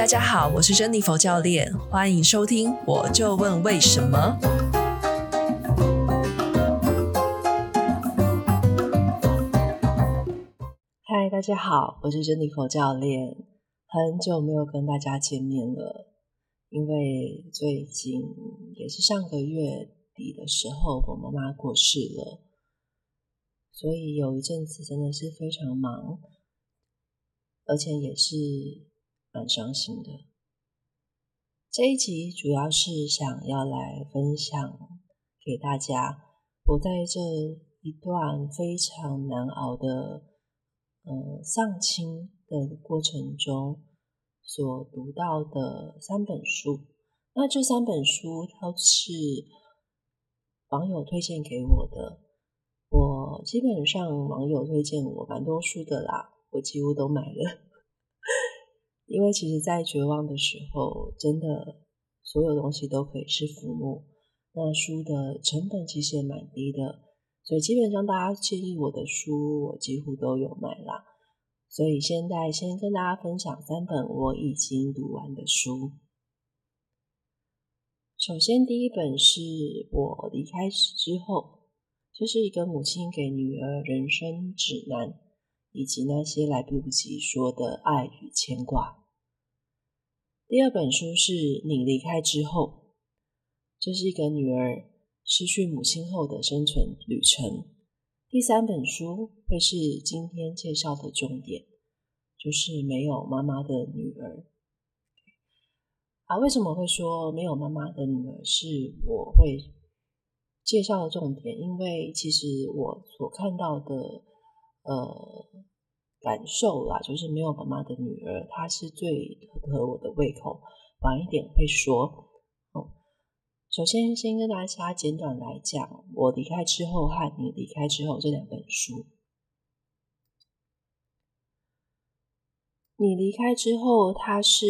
大家好，我是珍妮佛教练，欢迎收听。我就问为什么？嗨，大家好，我是珍妮佛教练，很久没有跟大家见面了，因为最近也是上个月底的时候，我妈妈过世了，所以有一阵子真的是非常忙，而且也是。蛮伤心的。这一集主要是想要来分享给大家，我在这一段非常难熬的呃丧亲的过程中所读到的三本书。那这三本书都是网友推荐给我的。我基本上网友推荐我蛮多书的啦，我几乎都买了。因为其实，在绝望的时候，真的所有东西都可以是浮木。那书的成本其实也蛮低的，所以基本上大家建议我的书，我几乎都有买啦。所以现在先跟大家分享三本我已经读完的书。首先，第一本是我离开之后，这、就是一个母亲给女儿人生指南，以及那些来不及说的爱与牵挂。第二本书是你离开之后，这是一个女儿失去母亲后的生存旅程。第三本书会是今天介绍的重点，就是没有妈妈的女儿。啊，为什么会说没有妈妈的女儿是我会介绍的重点？因为其实我所看到的，呃。感受啦，就是没有妈妈的女儿，她是最合我的胃口。晚一点会说。哦，首先先跟大家简短来讲，我离开之后和你离开之后这两本书。你离开之后，他是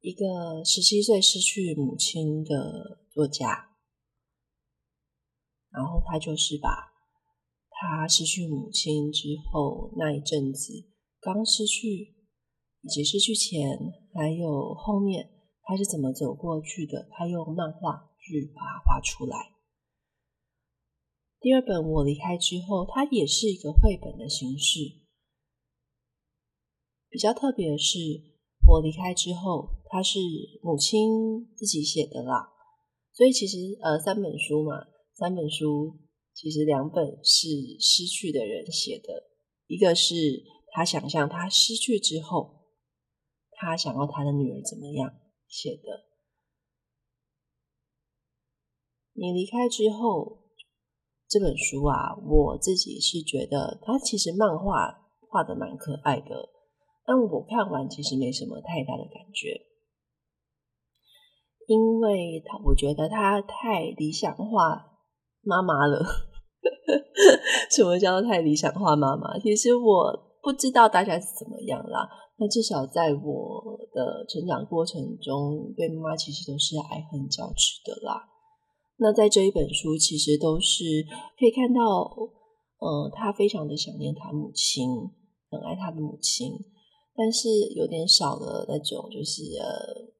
一个十七岁失去母亲的作家，然后他就是把。他失去母亲之后那一阵子，刚失去，以及失去前，还有后面他是怎么走过去的？他用漫画去把它画出来。第二本我离开之后，它也是一个绘本的形式。比较特别的是，我离开之后，它是母亲自己写的啦。所以其实呃，三本书嘛，三本书。其实两本是失去的人写的，一个是他想象他失去之后，他想要他的女儿怎么样写的。你离开之后，这本书啊，我自己是觉得他其实漫画画得蛮可爱的，但我看完其实没什么太大的感觉，因为他我觉得他太理想化。妈妈了，什么叫做太理想化妈妈？其实我不知道大家是怎么样啦。那至少在我的成长过程中，对妈妈其实都是爱恨交织的啦。那在这一本书，其实都是可以看到，呃，他非常的想念他母亲，很爱他的母亲，但是有点少了那种，就是呃，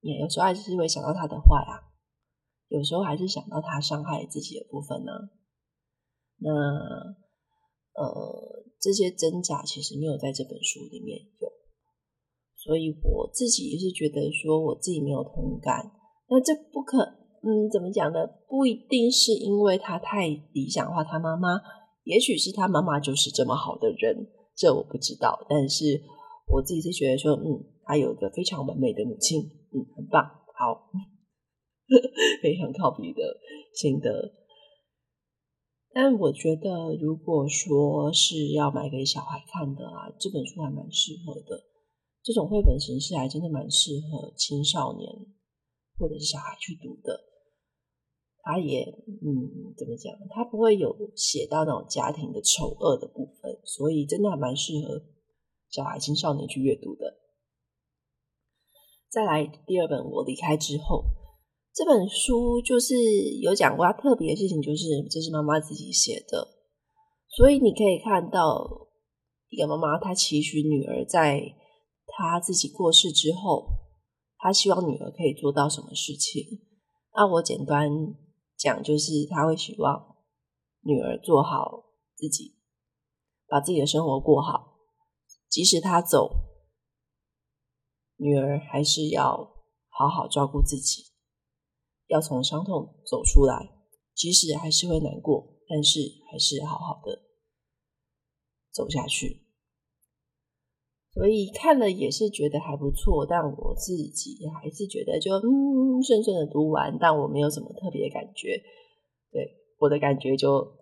也有时候还是会想到他的坏啊。有时候还是想到他伤害自己的部分呢。那呃，这些挣扎其实没有在这本书里面有，所以我自己是觉得说我自己没有同感。那这不可，嗯，怎么讲呢？不一定是因为他太理想化他妈妈，也许是他妈妈就是这么好的人，这我不知道。但是我自己是觉得说，嗯，他有一个非常完美的母亲，嗯，很棒，好。非常靠谱的心得，但我觉得，如果说是要买给小孩看的啊，这本书还蛮适合的。这种绘本形式还真的蛮适合青少年或者是小孩去读的。他也，嗯，怎么讲？他不会有写到那种家庭的丑恶的部分，所以真的还蛮适合小孩、青少年去阅读的。再来第二本，我离开之后。这本书就是有讲过他特别的事情，就是这是妈妈自己写的，所以你可以看到一个妈妈，她期许女儿在她自己过世之后，她希望女儿可以做到什么事情。那我简单讲，就是她会希望女儿做好自己，把自己的生活过好，即使她走，女儿还是要好好照顾自己，要从伤痛走出来，即使还是会难过，但是还是好好的走下去。所以看了也是觉得还不错，但我自己还是觉得就嗯顺顺的读完，但我没有什么特别感觉。对，我的感觉就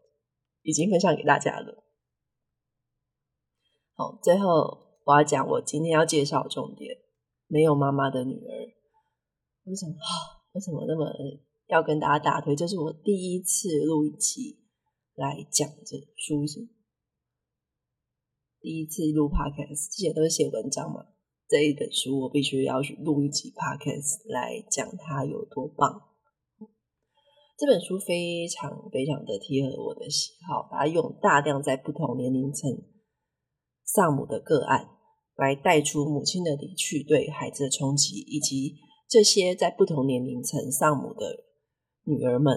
已经分享给大家了。好，最后我要讲我今天要介绍重点：没有妈妈的女儿。为什么？为什么那么要跟大家打推？这是我第一次录一期来讲这书。第一次录 podcast，之前都是写文章嘛。这一本书我必须要去录一集 podcast 来讲它有多棒。这本书非常非常的贴合我的喜好，把它用大量在不同年龄层丧母的个案来带出母亲的离去对孩子的冲击，以及这些在不同年龄层丧母的女儿们，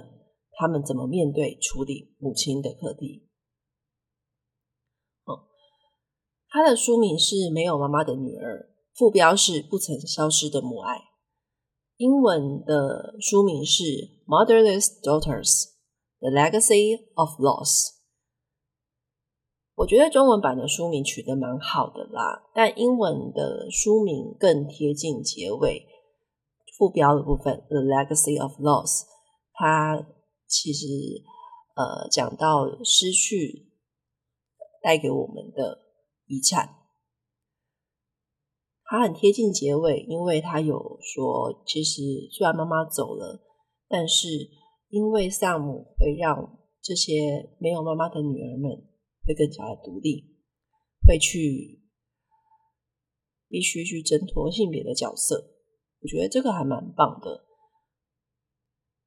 她们怎么面对处理母亲的课题。他的书名是《没有妈妈的女儿》，副标是“不曾消失的母爱”。英文的书名是《Motherless Daughters: The Legacy of Loss》。我觉得中文版的书名取得蛮好的啦，但英文的书名更贴近结尾副标的部分，《The Legacy of Loss》。它其实呃讲到失去带给我们的。遗产，他很贴近结尾，因为他有说，其实虽然妈妈走了，但是因为萨姆会让这些没有妈妈的女儿们会更加的独立，会去必须去挣脱性别的角色。我觉得这个还蛮棒的，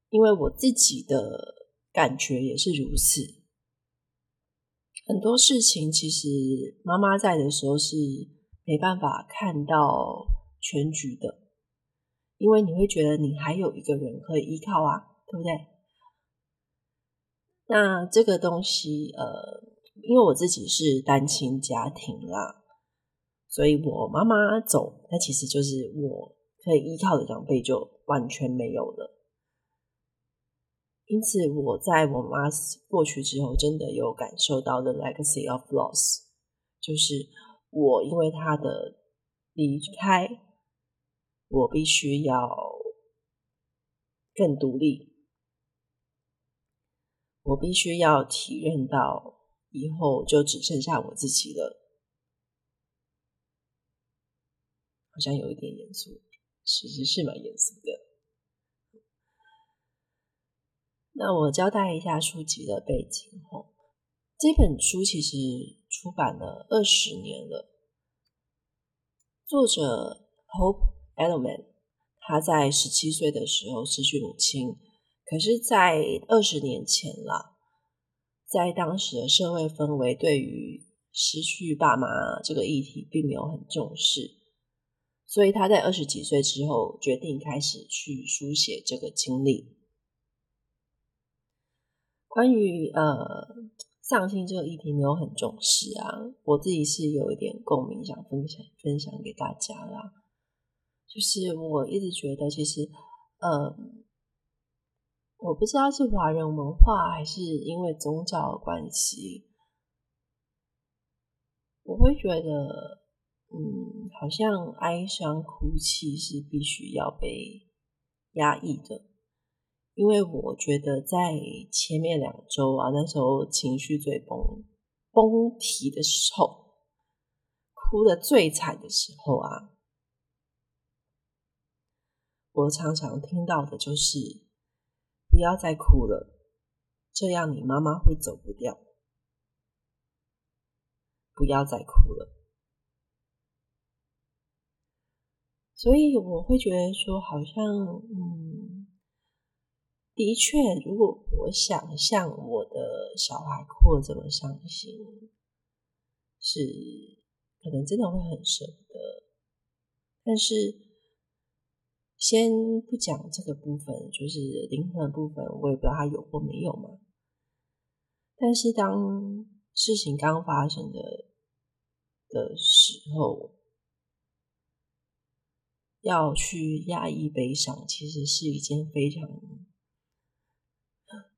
因为我自己的感觉也是如此。很多事情其实妈妈在的时候是没办法看到全局的，因为你会觉得你还有一个人可以依靠啊，对不对？那这个东西，呃，因为我自己是单亲家庭啦，所以我妈妈走，那其实就是我可以依靠的长辈就完全没有了。因此，我在我妈过去之后，真的有感受到 the legacy of loss，就是我因为她的离开，我必须要更独立，我必须要体认到以后就只剩下我自己了，好像有一点严肃，其实是蛮严肃的。那我交代一下书籍的背景吼，这本书其实出版了二十年了。作者 Hope Edelman，他在十七岁的时候失去母亲，可是，在二十年前啦，在当时的社会氛围，对于失去爸妈这个议题并没有很重视，所以他在二十几岁之后决定开始去书写这个经历。关于呃丧心这个议题没有很重视啊，我自己是有一点共鸣，想分享分享给大家啦。就是我一直觉得，其实呃，我不知道是华人文化还是因为宗教的关系，我会觉得，嗯，好像哀伤哭泣是必须要被压抑的。因为我觉得在前面两周啊，那时候情绪最崩崩堤的时候，哭得最惨的时候啊，我常常听到的就是“不要再哭了，这样你妈妈会走不掉。”不要再哭了。所以我会觉得说，好像嗯。的确，如果我想象我的小孩哭这么伤心，是可能真的会很舍不得。但是先不讲这个部分，就是灵魂的部分，我也不知道他有或没有嘛。但是当事情刚发生的的时候，要去压抑悲伤，其实是一件非常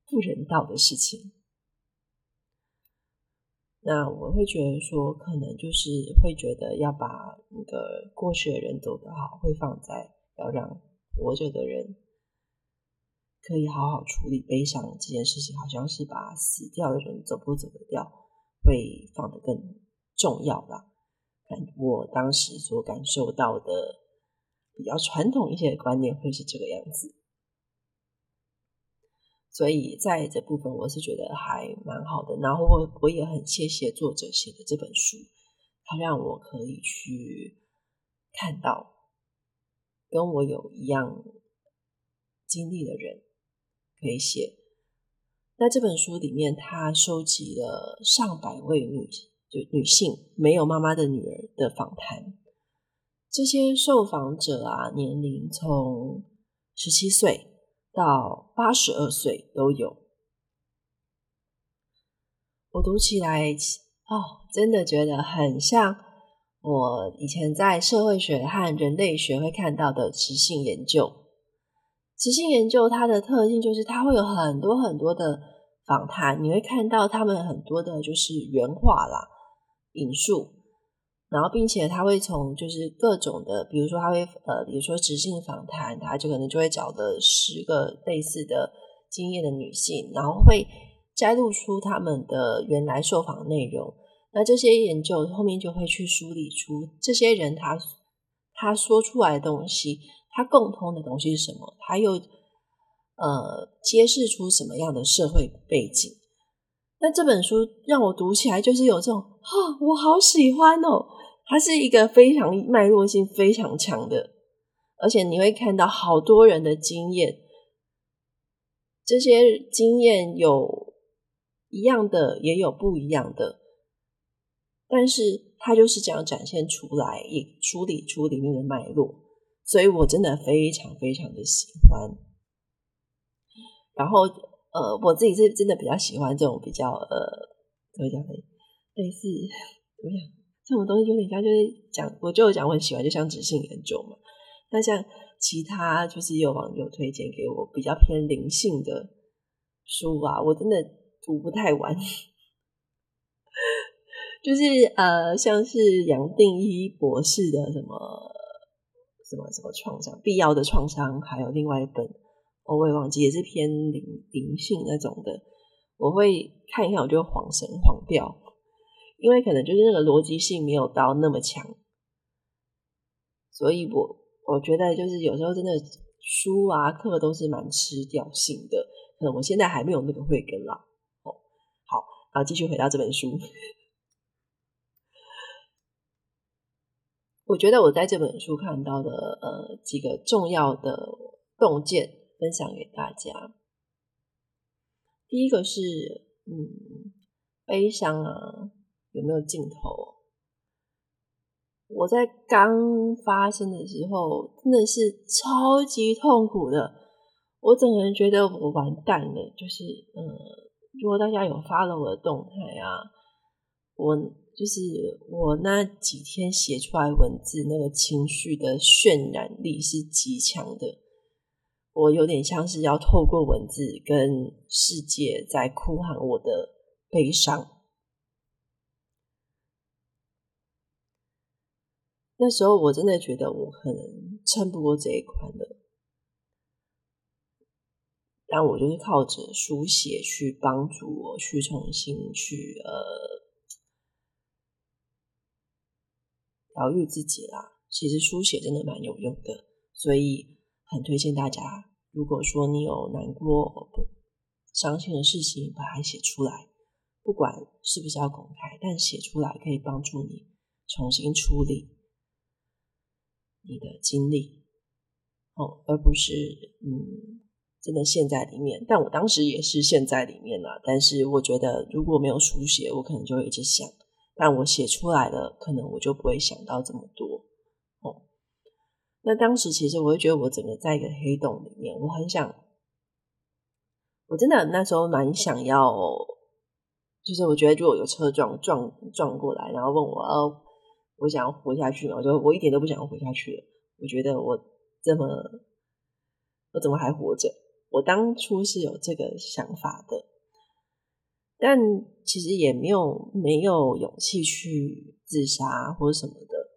不人道的事情。那我会觉得说，可能就是会觉得要把那个过去的人走得好，会放在要让活着的人可以好好处理悲伤这件事情，好像是把死掉的人走不走得掉，会放得更重要吧。感我当时所感受到的比较传统一些的观念会是这个样子。所以在这部分，我是觉得还蛮好的。然后我我也很谢谢作者写的这本书，他让我可以去看到跟我有一样经历的人可以写。那这本书里面，他收集了上百位女就女性没有妈妈的女儿的访谈。这些受访者啊，年龄从十七岁。到八十二岁都有，我读起来哦，真的觉得很像我以前在社会学和人类学会看到的质性研究。质性研究它的特性就是它会有很多很多的访谈，你会看到他们很多的就是原话啦、引述。然后，并且他会从就是各种的，比如说他会呃，比如说直性访谈，他就可能就会找的十个类似的经验的女性，然后会摘录出他们的原来受访内容。那这些研究后面就会去梳理出这些人他他说出来的东西，他共通的东西是什么？他又呃揭示出什么样的社会背景？那这本书让我读起来就是有这种啊，我好喜欢哦。它是一个非常脉络性非常强的，而且你会看到好多人的经验，这些经验有一样的，也有不一样的，但是它就是这样展现出来，也处理出里面的脉络，所以我真的非常非常的喜欢。然后呃，我自己是真的比较喜欢这种比较呃，怎么讲呢？类似怎么讲？这种东西有点像，就是讲，我就讲我很喜欢，就像质性研究嘛。那像其他，就是有网友推荐给我比较偏灵性的书啊，我真的读不太完。就是呃，像是杨定一博士的什么什么什么创伤，必要的创伤，还有另外一本，我也忘记，也是偏灵灵性那种的。我会看一看，我就恍神恍掉。因为可能就是那个逻辑性没有到那么强，所以我我觉得就是有时候真的书啊课都是蛮吃调性的。可能我现在还没有那个慧根啦。哦，好，然后继续回到这本书。我觉得我在这本书看到的呃几个重要的洞见分享给大家。第一个是嗯悲伤啊。有没有尽头？我在刚发生的时候，真的是超级痛苦的。我整个人觉得我完蛋了。就是，嗯，如果大家有 follow 我的动态啊，我就是我那几天写出来文字，那个情绪的渲染力是极强的。我有点像是要透过文字跟世界在哭喊我的悲伤。那时候我真的觉得我可能撑不过这一关了，但我就是靠着书写去帮助我去重新去呃疗愈自己啦。其实书写真的蛮有用的，所以很推荐大家，如果说你有难过、伤心的事情，把它写出来，不管是不是要公开，但写出来可以帮助你重新处理。你的经历，哦，而不是嗯，真的陷在里面。但我当时也是陷在里面了。但是我觉得，如果没有书写，我可能就会一直想。但我写出来了，可能我就不会想到这么多。哦，那当时其实我会觉得我整个在一个黑洞里面，我很想，我真的那时候蛮想要，就是我觉得如果有车撞撞撞过来，然后问我，哦，我想要活下去吗？我就我一点都不想要活下去了。我觉得我这么，我怎么还活着？我当初是有这个想法的，但其实也没有没有勇气去自杀或者什么的，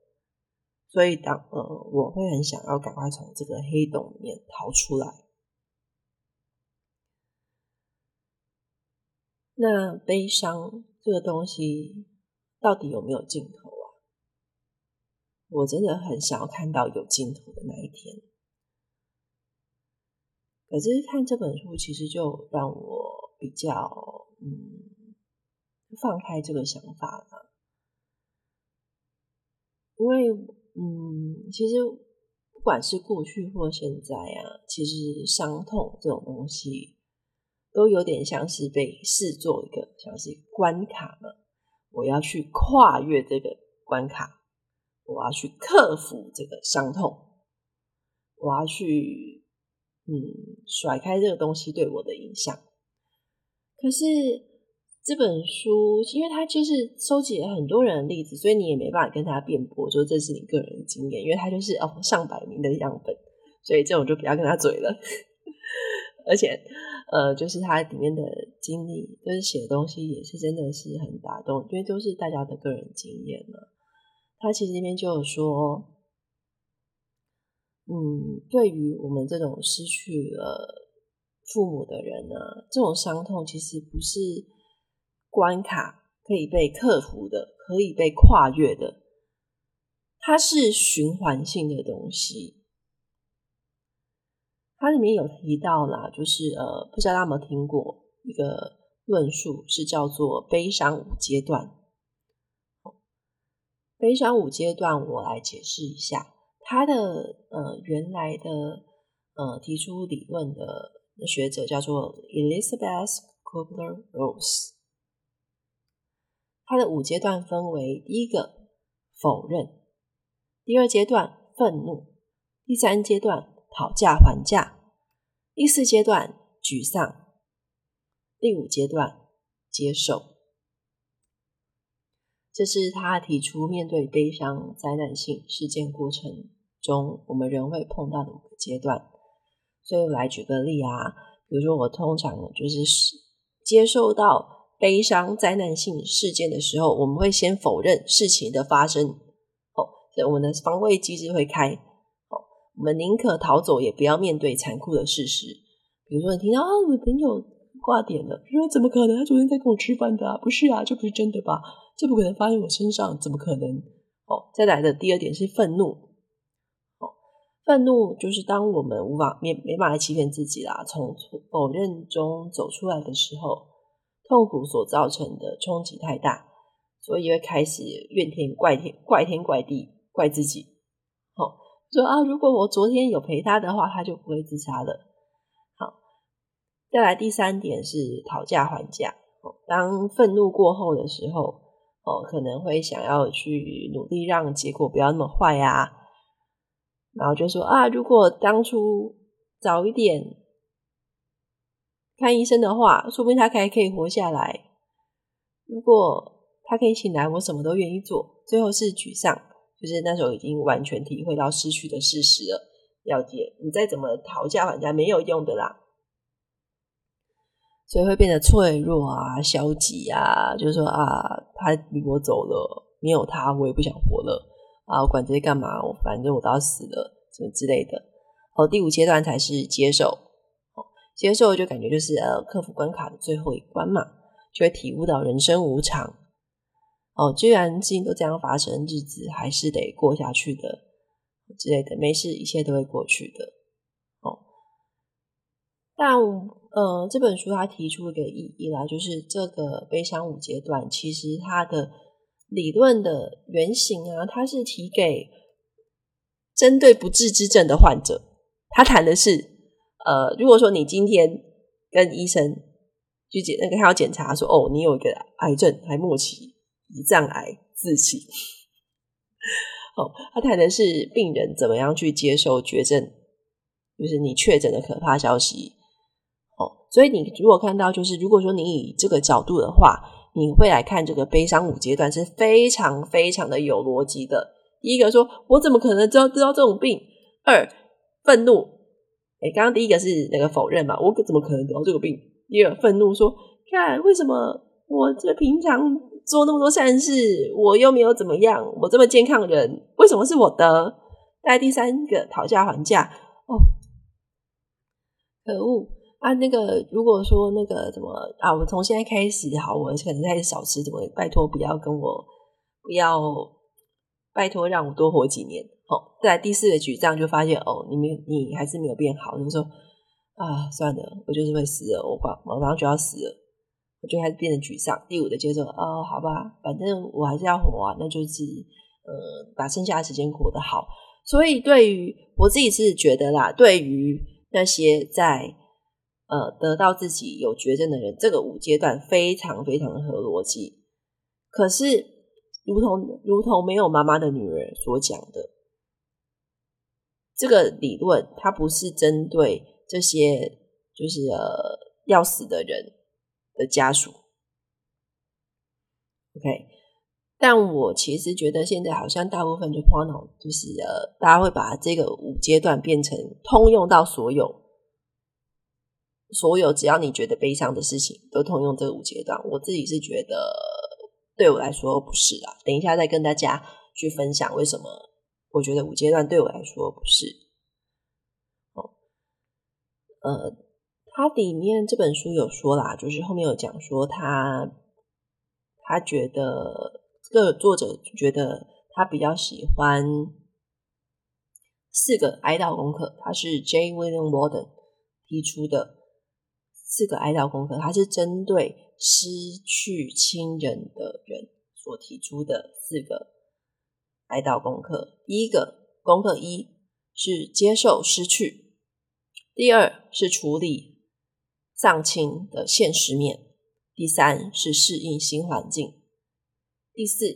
所以当呃，我会很想要赶快从这个黑洞里面逃出来。那悲伤这个东西到底有没有尽头？我真的很想要看到有尽头的那一天。可是看这本书，其实就让我比较嗯放开这个想法了，因为嗯，其实不管是过去或现在啊，其实伤痛这种东西都有点像是被视作一个像是关卡嘛，我要去跨越这个关卡，我要去克服这个伤痛，我要去。嗯，甩开这个东西对我的影响。可是这本书，因为它就是收集了很多人的例子，所以你也没办法跟他辩驳说这是你个人的经验，因为他就是哦上百名的样本，所以这种就不要跟他嘴了。而且，呃，就是他里面的经历，就是写的东西也是真的是很打动，因为都是大家的个人经验嘛。他其实这边就有说。嗯，对于我们这种失去了父母的人呢，这种伤痛其实不是关卡可以被克服的，可以被跨越的，它是循环性的东西。它里面有提到啦，就是呃，不知道大家有没有听过一个论述，是叫做悲伤五阶段。悲伤五阶段，我来解释一下。他的呃原来的呃提出理论的学者叫做 Elizabeth Kubler-Ross。他的五阶段分为第一个否认，第二阶段愤怒，第三阶段讨价还价，第四阶段沮丧，第五阶段接受。这是他提出面对悲伤灾难性事件过程中，我们人会碰到的五个阶段。所以我来举个例啊，比如说我通常就是接受到悲伤灾难性事件的时候，我们会先否认事情的发生，哦，所以我们的防卫机制会开，哦，我们宁可逃走，也不要面对残酷的事实。比如说你听到啊，我的朋友挂点了，说怎么可能？他昨天在跟我吃饭的啊，不是啊，这不是真的吧？这不可能发生我身上，怎么可能？哦，再来的第二点是愤怒。哦，愤怒就是当我们无法没没办法欺骗自己啦，从否认中走出来的时候，痛苦所造成的冲击太大，所以会开始怨天怪天、怪天怪地、怪自己。哦，说啊，如果我昨天有陪他的话，他就不会自杀了。好，再来第三点是讨价还价。当愤怒过后的时候。哦，可能会想要去努力让结果不要那么坏啊，然后就说啊，如果当初早一点看医生的话，说不定他还可以活下来。如果他可以醒来，我什么都愿意做。最后是沮丧，就是那时候已经完全体会到失去的事实了。了解，你再怎么讨价还价没有用的啦。所以会变得脆弱啊、消极啊，就是说啊，他离我走了，没有他我也不想活了啊，我管这些干嘛？我反正我都要死了，什么之类的。好，第五阶段才是接受，接受就感觉就是呃，克服关卡的最后一关嘛，就会体悟到人生无常。哦，既然事情都这样发生，日子还是得过下去的之类的，没事，一切都会过去的。哦，但。呃，这本书它提出一个意义啦，就是这个悲伤五阶段，其实它的理论的原型啊，它是提给针对不治之症的患者。他谈的是，呃，如果说你今天跟医生去检那个他要检查说，哦，你有一个癌症，还末期胰脏癌四期，哦，他谈的是病人怎么样去接受绝症，就是你确诊的可怕消息。所以你如果看到，就是如果说你以这个角度的话，你会来看这个悲伤五阶段是非常非常的有逻辑的。第一个说，我怎么可能知道知道这种病？二，愤怒。哎，刚刚第一个是那个否认嘛，我怎么可能得到这个病？第二，愤怒说，看为什么我这平常做那么多善事，我又没有怎么样，我这么健康的人，为什么是我的？再第三个，讨价还价。哦，可恶啊！那个如果说那个怎么啊，我从现在开始好，我可能开始少吃，怎么拜托不要跟我不要，拜托让我多活几年。哦，在第四个举账就发现哦，你没你还是没有变好，就说啊，算了，我就是会死了，我马马上就要死了。我就开始变得沮丧。第五的接受，哦，好吧，反正我还是要活啊，那就是呃，把剩下的时间过得好。所以，对于我自己是觉得啦，对于那些在呃得到自己有绝症的人，这个五阶段非常非常的合逻辑。可是，如同如同没有妈妈的女儿所讲的，这个理论它不是针对这些就是呃要死的人。的家属，OK，但我其实觉得现在好像大部分就碰到，就是呃，大家会把这个五阶段变成通用到所有所有，只要你觉得悲伤的事情都通用这五阶段。我自己是觉得，对我来说不是啊。等一下再跟大家去分享为什么我觉得五阶段对我来说不是。哦，呃。它里面这本书有说啦，就是后面有讲说他他觉得这个作者觉得他比较喜欢四个哀悼功课，他是 J. William Walden 提出的四个哀悼功课，它是针对失去亲人的人所提出的四个哀悼功课。第一个功课一是接受失去，第二是处理。丧亲的现实面，第三是适应新环境，第四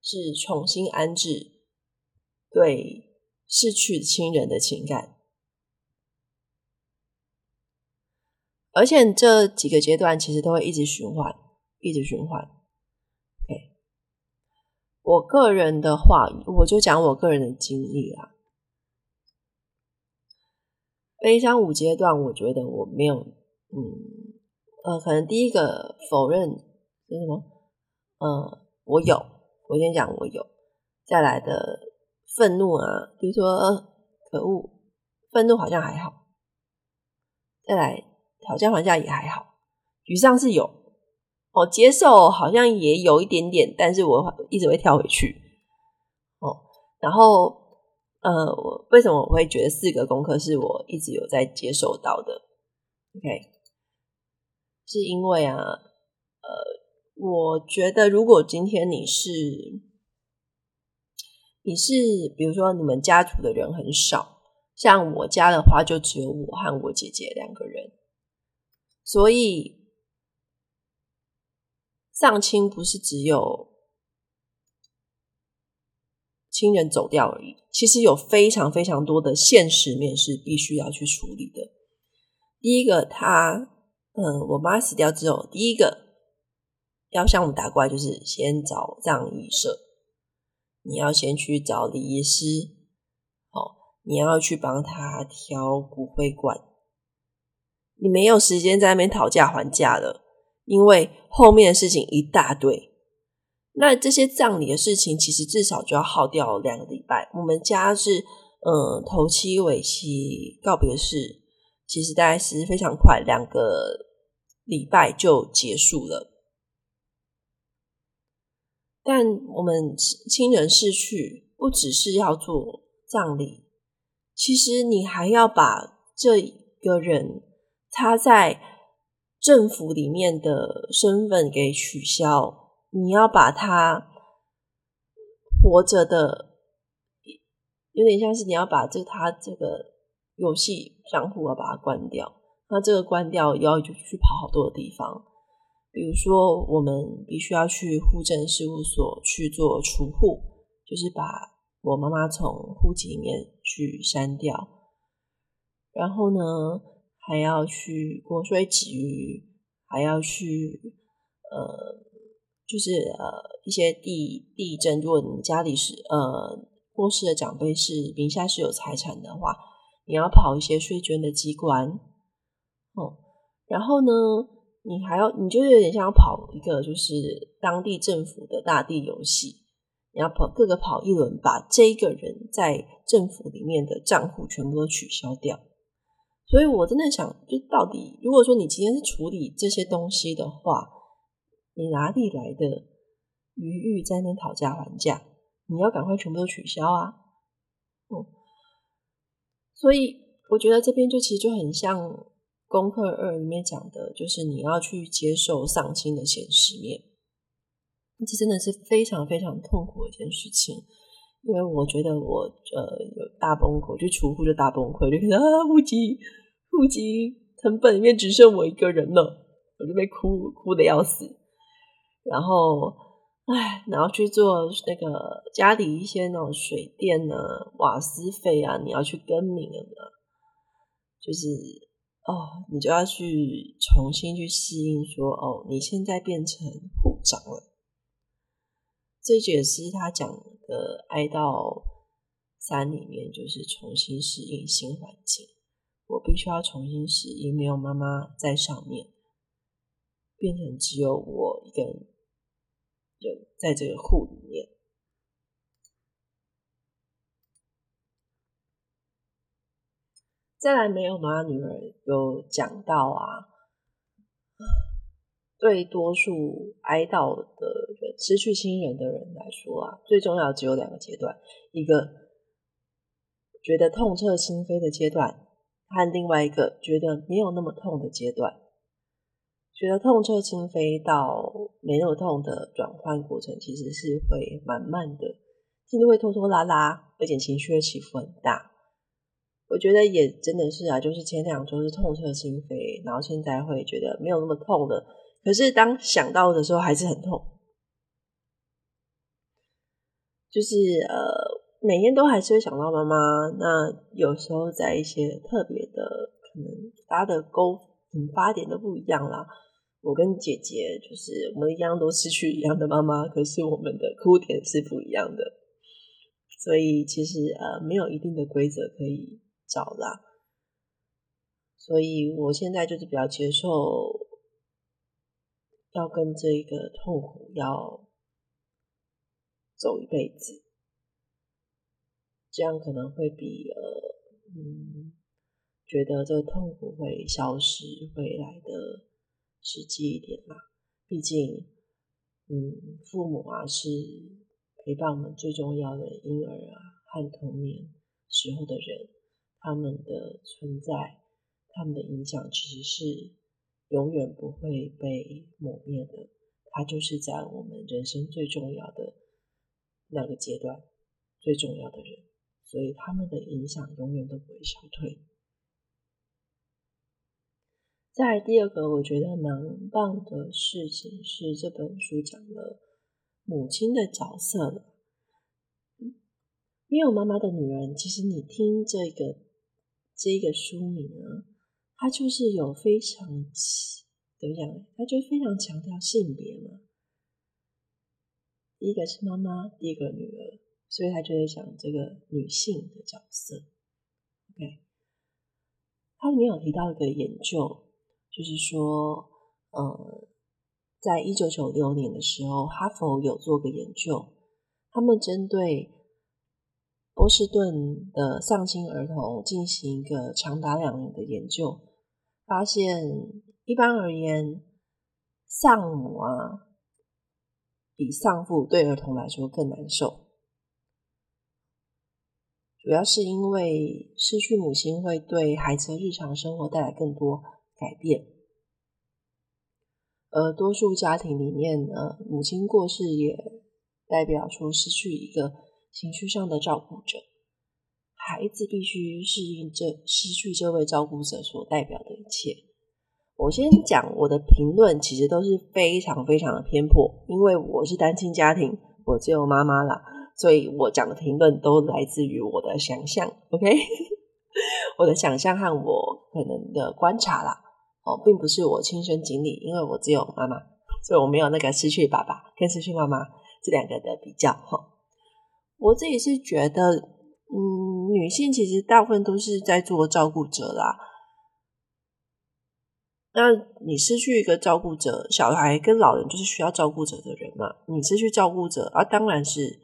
是重新安置对逝去亲人的情感，而且这几个阶段其实都会一直循环，一直循环。OK，我个人的话，我就讲我个人的经历啦。悲伤五阶段，我觉得我没有。嗯，呃，可能第一个否认是什么？呃，我有，我先讲我有。再来的愤怒啊，比如说，可恶，愤怒好像还好。再来讨价还价也还好，沮丧是有，哦，接受好像也有一点点，但是我一直会跳回去。哦，然后呃，我为什么我会觉得四个功课是我一直有在接受到的？OK。是因为啊，呃，我觉得如果今天你是你是，比如说你们家族的人很少，像我家的话，就只有我和我姐姐两个人，所以丧亲不是只有亲人走掉而已，其实有非常非常多的现实面是必须要去处理的。第一个，他。嗯，我妈死掉之后，第一个要向我们打过来，就是先找葬仪社。你要先去找礼仪师，哦，你要去帮他挑骨灰罐。你没有时间在那边讨价还价了，因为后面的事情一大堆。那这些葬礼的事情，其实至少就要耗掉两个礼拜。我们家是，嗯，头七、尾七、告别式。其实大概是非常快，两个礼拜就结束了。但我们亲人逝去，不只是要做葬礼，其实你还要把这个人他在政府里面的身份给取消，你要把他活着的，有点像是你要把这他这个。游戏账户要把它关掉，那这个关掉要去跑好多的地方，比如说我们必须要去户政事务所去做除户，就是把我妈妈从户籍里面去删掉，然后呢，还要去国税局，还要去呃，就是呃一些地地震，如果你家里是呃过世的长辈是名下是有财产的话，你要跑一些税捐的机关，哦，然后呢，你还要，你就是有点像跑一个就是当地政府的大地游戏。你要跑各个跑一轮，把这一个人在政府里面的账户全部都取消掉。所以我真的想，就到底，如果说你今天是处理这些东西的话，你哪里来的余裕在那讨价还价？你要赶快全部都取消啊！嗯，所以我觉得这边就其实就很像《功课二》里面讲的，就是你要去接受丧亲的现实面。这真的是非常非常痛苦的一件事情，因为我觉得我呃有大崩溃，就储户就大崩溃，就觉得啊户籍户籍成本里面只剩我一个人了，我就被哭哭的要死，然后唉，然后去做那个家里一些那种水电呢、啊、瓦斯费啊，你要去更名了，就是哦，你就要去重新去适应，说哦，你现在变成户长了。这也是他讲的哀悼三里面，就是重新适应新环境。我必须要重新适应，没有妈妈在上面，变成只有我一个人在这个户里面。再来，没有妈女儿有讲到啊。对多数哀悼的人、失去亲人的人来说啊，最重要只有两个阶段：一个觉得痛彻心扉的阶段，和另外一个觉得没有那么痛的阶段。觉得痛彻心扉到没那么痛的转换过程，其实是会蛮慢的，进度会拖拖拉拉，而且情绪的起伏很大。我觉得也真的是啊，就是前两周是痛彻心扉，然后现在会觉得没有那么痛了。可是当想到的时候还是很痛，就是呃，每天都还是会想到妈妈。那有时候在一些特别的，可能大家的沟引发点都不一样啦。我跟姐姐就是我们一样都失去一样的妈妈，可是我们的哭点是不一样的，所以其实呃没有一定的规则可以找啦。所以我现在就是比较接受。要跟这个痛苦要走一辈子，这样可能会比呃嗯觉得这痛苦会消失会来的实际一点嘛。毕竟，嗯，父母啊是陪伴我们最重要的婴儿啊和童年时候的人，他们的存在，他们的影响其实是。永远不会被抹灭的，他就是在我们人生最重要的那个阶段，最重要的人，所以他们的影响永远都不会消退。再来第二个，我觉得蛮棒的事情是这本书讲了母亲的角色了。没有妈妈的女人，其实你听这个这个书名啊。他就是有非常怎么讲？他就非常强调性别嘛。第一个是妈妈，第一个女儿，所以他就在讲这个女性的角色。OK，他里面有提到一个研究，就是说，呃，在一九九六年的时候，哈佛有做个研究，他们针对波士顿的丧亲儿童进行一个长达两年的研究。发现，一般而言，丧母啊，比丧父对儿童来说更难受。主要是因为失去母亲会对孩子的日常生活带来更多改变，而多数家庭里面呢，母亲过世也代表说失去一个情绪上的照顾者。孩子必须适应这失去这位照顾者所代表的一切。我先讲我的评论，其实都是非常非常的偏颇，因为我是单亲家庭，我只有妈妈啦，所以我讲的评论都来自于我的想象，OK？我的想象和我可能的观察啦，哦，并不是我亲身经历，因为我只有妈妈，所以我没有那个失去爸爸跟失去妈妈这两个的比较哈。我自己是觉得，嗯，女性其实大部分都是在做照顾者啦。那你失去一个照顾者，小孩跟老人就是需要照顾者的人嘛。你失去照顾者，啊，当然是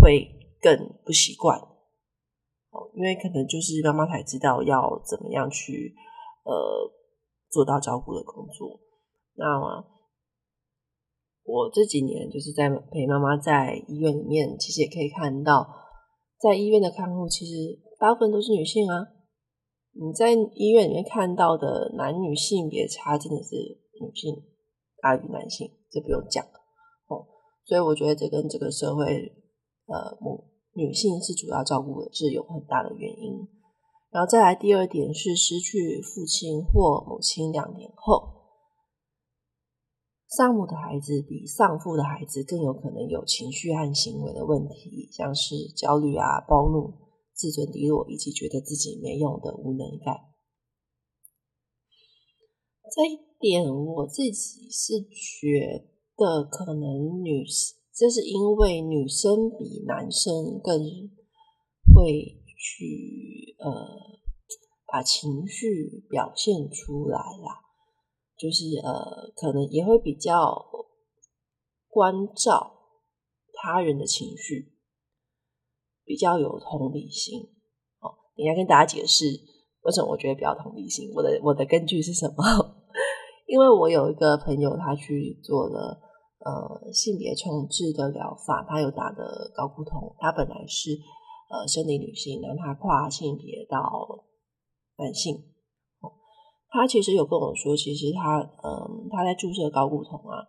会更不习惯哦，因为可能就是妈妈才知道要怎么样去呃做到照顾的工作。那么我这几年就是在陪妈妈在医院里面，其实也可以看到，在医院的看护其实大部分都是女性啊。你在医院里面看到的男女性别差，真的是女性大于男性，这不用讲哦。所以我觉得这跟这个社会，呃，母女性是主要照顾的，是有很大的原因。然后再来第二点是失去父亲或母亲两年后，丧母的孩子比丧父的孩子更有可能有情绪和行为的问题，像是焦虑啊、暴怒。自尊低落，以及觉得自己没用的无能感，这一点我自己是觉得可能女，这是因为女生比男生更会去呃把情绪表现出来啦，就是呃可能也会比较关照他人的情绪。比较有同理心，哦，等一下跟大家解释为什么我觉得比较同理心。我的我的根据是什么？因为我有一个朋友，他去做了呃性别重置的疗法，他有打的高固酮，他本来是呃生理女性，然后他跨性别到男性。他其实有跟我说，其实他嗯、他在注射高固酮啊，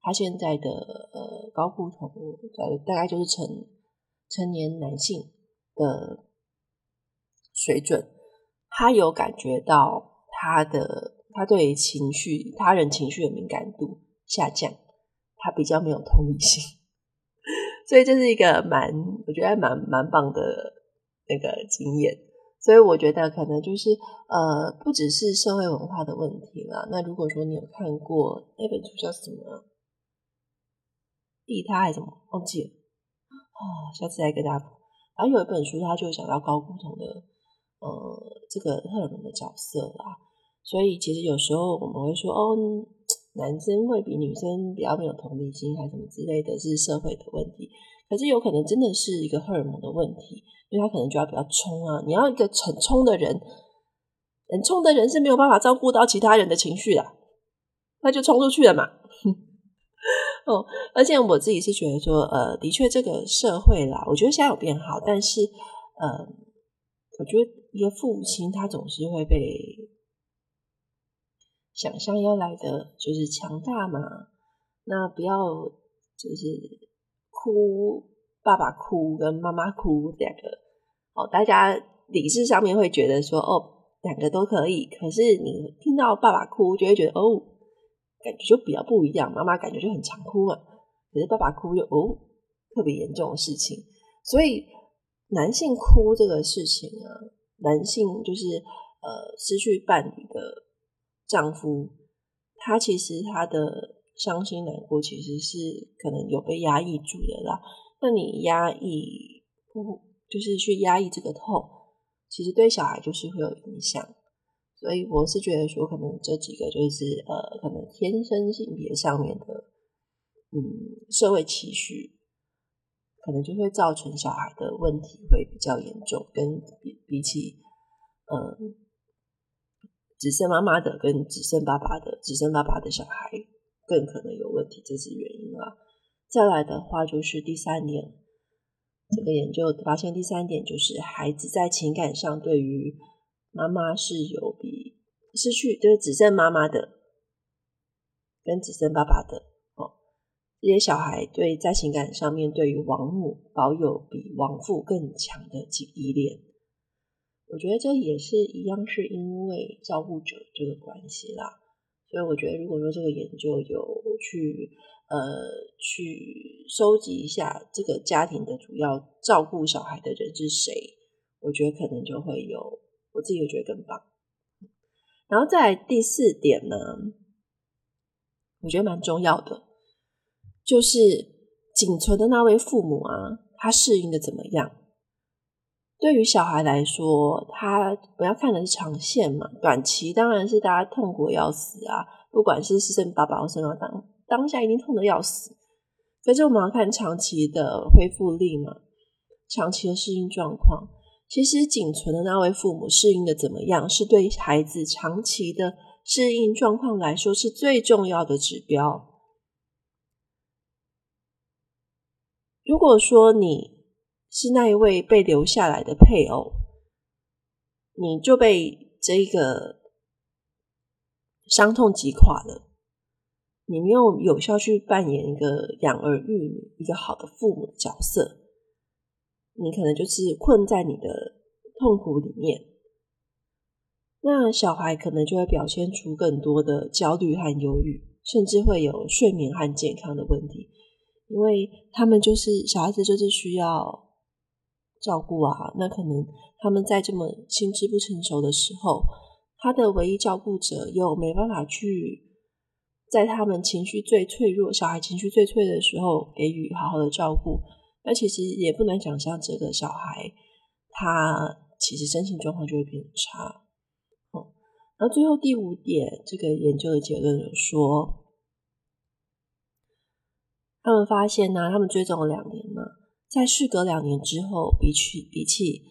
他现在的呃高固酮大大概就是成。成年男性的水准，他有感觉到他的他对情绪、他人情绪的敏感度下降，他比较没有同理心，所以这是一个蛮我觉得蛮蛮棒的那个经验。所以我觉得可能就是呃，不只是社会文化的问题啦。那如果说你有看过那本书叫什么？利他还是什么？忘记了。啊，下次再跟大家。然后有一本书，他就讲到睾固酮的呃这个荷尔蒙的角色啦。所以其实有时候我们会说，哦，男生会比女生比较没有同理心，还什么之类的，是社会的问题。可是有可能真的是一个荷尔蒙的问题，因为他可能就要比较冲啊。你要一个很冲的人，很冲的人是没有办法照顾到其他人的情绪的，那就冲出去了嘛。哦，而且我自己是觉得说，呃，的确这个社会啦，我觉得现在有变好，但是，呃，我觉得一个父亲他总是会被想象要来的就是强大嘛，那不要就是哭，爸爸哭跟妈妈哭两个，哦，大家理智上面会觉得说，哦，两个都可以，可是你听到爸爸哭，就会觉得哦。感觉就比较不一样，妈妈感觉就很常哭嘛，可是爸爸哭就哦，特别严重的事情。所以男性哭这个事情啊，男性就是呃失去伴侣的丈夫，他其实他的伤心难过其实是可能有被压抑住的啦。那你压抑不就是去压抑这个痛，其实对小孩就是会有影响。所以我是觉得说，可能这几个就是呃，可能天生性别上面的，嗯，社会期许，可能就会造成小孩的问题会比较严重，跟比比起，嗯，只剩妈妈的跟只剩爸爸的，只剩爸爸的小孩更可能有问题，这是原因啦。再来的话就是第三点，这个研究发现第三点就是孩子在情感上对于妈妈是有比失去，就是只剩妈妈的，跟只剩爸爸的哦，这些小孩对在情感上面对于亡母保有比亡父更强的依恋。我觉得这也是一样，是因为照顾者这个关系啦。所以我觉得，如果说这个研究有去呃去收集一下这个家庭的主要照顾小孩的人是谁，我觉得可能就会有，我自己会觉得更棒。然后再来第四点呢，我觉得蛮重要的，就是仅存的那位父母啊，他适应的怎么样？对于小孩来说，他不要看的是长线嘛，短期当然是大家痛苦要死啊，不管是是生爸爸或生妈当当下一定痛得要死。可是我们要看长期的恢复力嘛，长期的适应状况。其实仅存的那位父母适应的怎么样，是对孩子长期的适应状况来说是最重要的指标。如果说你是那一位被留下来的配偶，你就被这个伤痛击垮了。你没有有效去扮演一个养儿育女、一个好的父母的角色，你可能就是困在你的痛苦里面。那小孩可能就会表现出更多的焦虑和忧郁，甚至会有睡眠和健康的问题，因为他们就是小孩子，就是需要。照顾啊，那可能他们在这么心智不成熟的时候，他的唯一照顾者又没办法去在他们情绪最脆弱、小孩情绪最脆弱的时候给予好好的照顾。那其实也不难想象，这个小孩他其实身心状况就会变差。哦，然后最后第五点，这个研究的结论有说，他们发现呢、他们追踪了两年嘛。在事隔两年之后，比起比起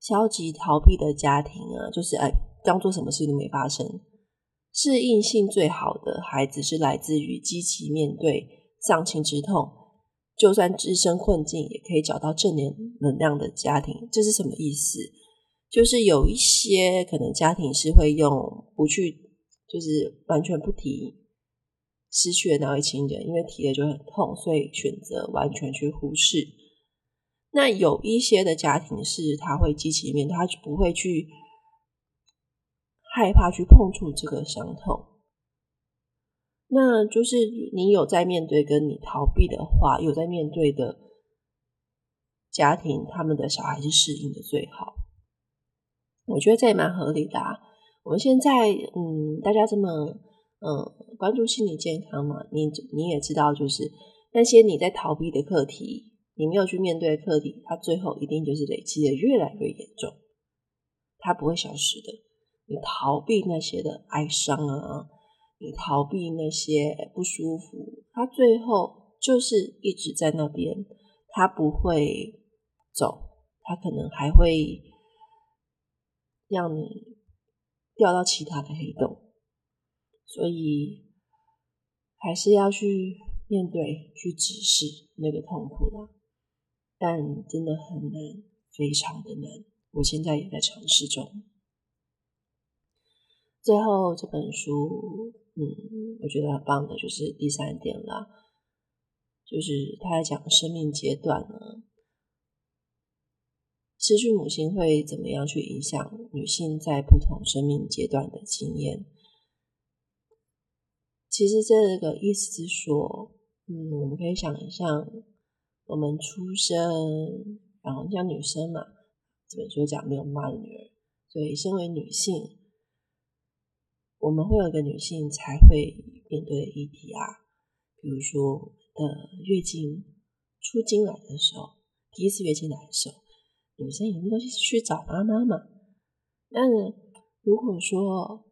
消极逃避的家庭啊，就是哎，当做什么事都没发生。适应性最好的孩子是来自于积极面对丧亲之痛，就算置身困境，也可以找到正面能量的家庭。这是什么意思？就是有一些可能家庭是会用不去，就是完全不提失去的那位亲人，因为提了就很痛，所以选择完全去忽视。那有一些的家庭是他会积极面，他就不会去害怕去碰触这个伤痛。那就是你有在面对，跟你逃避的话，有在面对的家庭，他们的小孩是适应的最好。我觉得这也蛮合理的啊。我们现在，嗯，大家这么，嗯，关注心理健康嘛，你你也知道，就是那些你在逃避的课题。你没有去面对课题，它最后一定就是累积的越来越严重，它不会消失的。你逃避那些的哀伤啊，你逃避那些不舒服，它最后就是一直在那边，它不会走，它可能还会让你掉到其他的黑洞，所以还是要去面对，去直视那个痛苦啦。但真的很难，非常的难。我现在也在尝试中。最后这本书，嗯，我觉得很棒的，就是第三点啦，就是他在讲生命阶段呢，失去母亲会怎么样去影响女性在不同生命阶段的经验。其实这个意思是说，嗯，我们可以想象。我们出生，然后像女生嘛，这本书讲没有妈的女儿，所以身为女性，我们会有一个女性才会面对的议题啊，比如说的月经初经来的时候，第一次月经来的时候，女生一定都是去找妈妈嘛。但是如果说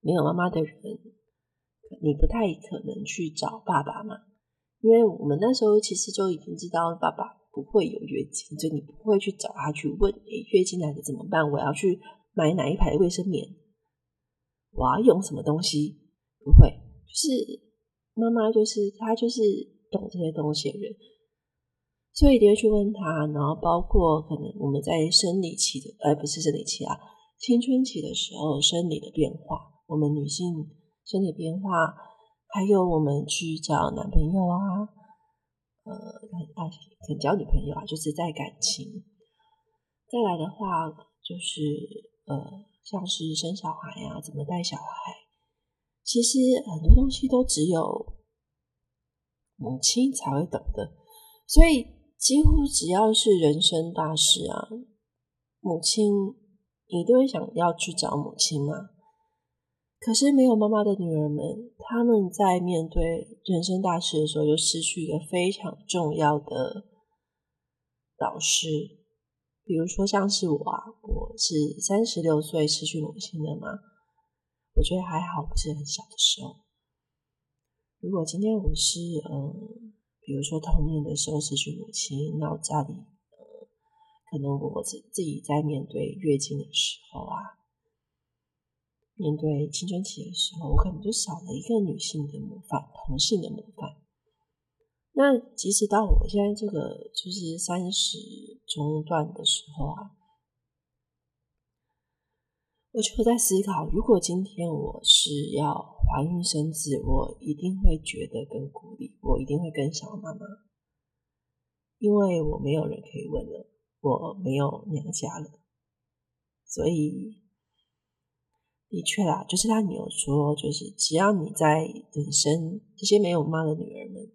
没有妈妈的人，你不太可能去找爸爸嘛。因为我们那时候其实就已经知道爸爸不会有月经，所以你不会去找他去问，诶，月经来了怎么办？我要去买哪一排卫生棉？我要用什么东西？不会，就是妈妈，就是她，就是懂这些东西的人，所以一定会去问他。然后包括可能我们在生理期的，呃，不是生理期啊，青春期的时候生理的变化，我们女性生理变化。还有我们去找男朋友啊，呃，很很交女朋友啊，就是在感情。再来的话，就是呃，像是生小孩啊，怎么带小孩，其实很多东西都只有母亲才会懂的。所以几乎只要是人生大事啊，母亲你都会想要去找母亲吗。可是没有妈妈的女儿们，他们在面对人生大事的时候，就失去一个非常重要的导师。比如说，像是我啊，我是三十六岁失去母亲的嘛，我觉得还好，不是很小的时候。如果今天我是嗯，比如说童年的时候失去母亲，那我家里呃，可能我自自己在面对月经的时候啊。面对青春期的时候，我可能就少了一个女性的模范，同性的模范。那即使到我现在这个就是三十中段的时候啊，我就在思考：如果今天我是要怀孕生子，我一定会觉得更鼓励，我一定会更想妈妈，因为我没有人可以问了，我没有娘家了，所以。的确啦，就是他女儿说，就是只要你在人生这些没有妈的女儿们，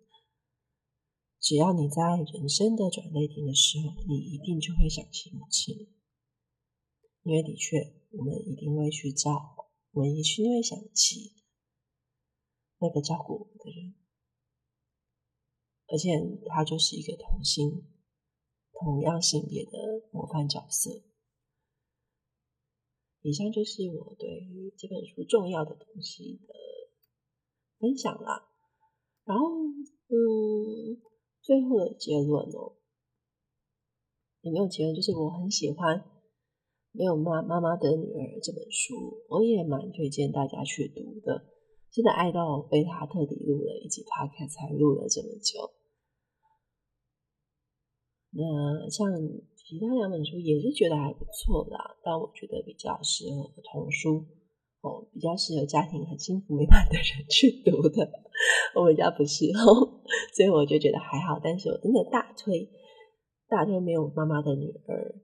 只要你在人生的转捩点的时候，你一定就会想起母亲，因为的确，我们一定会去照，我们一定会想起那个照顾我们的人，而且他就是一个同性、同样性别的模范角色。以上就是我对这本书重要的东西的分享啦。然后，嗯，最后的结论哦，有没有结论？就是我很喜欢《没有妈妈妈的女儿》这本书，我也蛮推荐大家去读的。真的爱到被他特地录了一集 podcast 才录了这么久。那像。其他两本书也是觉得还不错啦，但我觉得比较适合童书哦，比较适合家庭很幸福美满的人去读的。我们家不适合，所以我就觉得还好。但是我真的大推大推没有妈妈的女儿。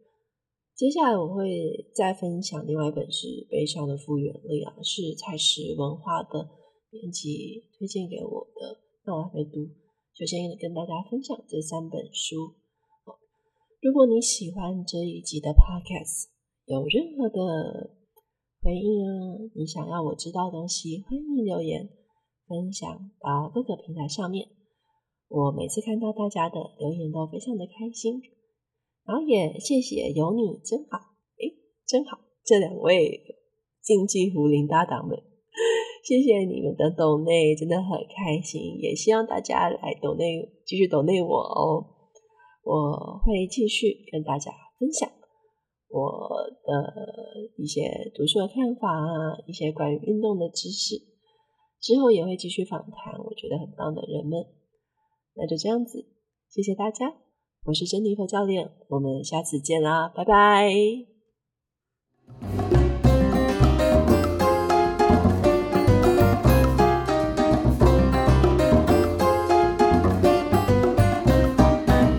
接下来我会再分享另外一本是《悲伤的复原力》啊，是采实文化的编辑推荐给我的。那我还没读，就先跟大家分享这三本书。如果你喜欢这一集的 podcast，有任何的回应啊，你想要我知道的东西，欢迎留言分享到各个平台上面。我每次看到大家的留言都非常的开心，然后也谢谢有你真好，诶，真好，这两位竞技壶铃搭档们，谢谢你们的抖内，真的很开心，也希望大家来抖内继续抖内我哦。我会继续跟大家分享我的一些读书的看法啊，一些关于运动的知识。之后也会继续访谈我觉得很棒的人们。那就这样子，谢谢大家，我是珍妮佛教练，我们下次见啦，拜拜。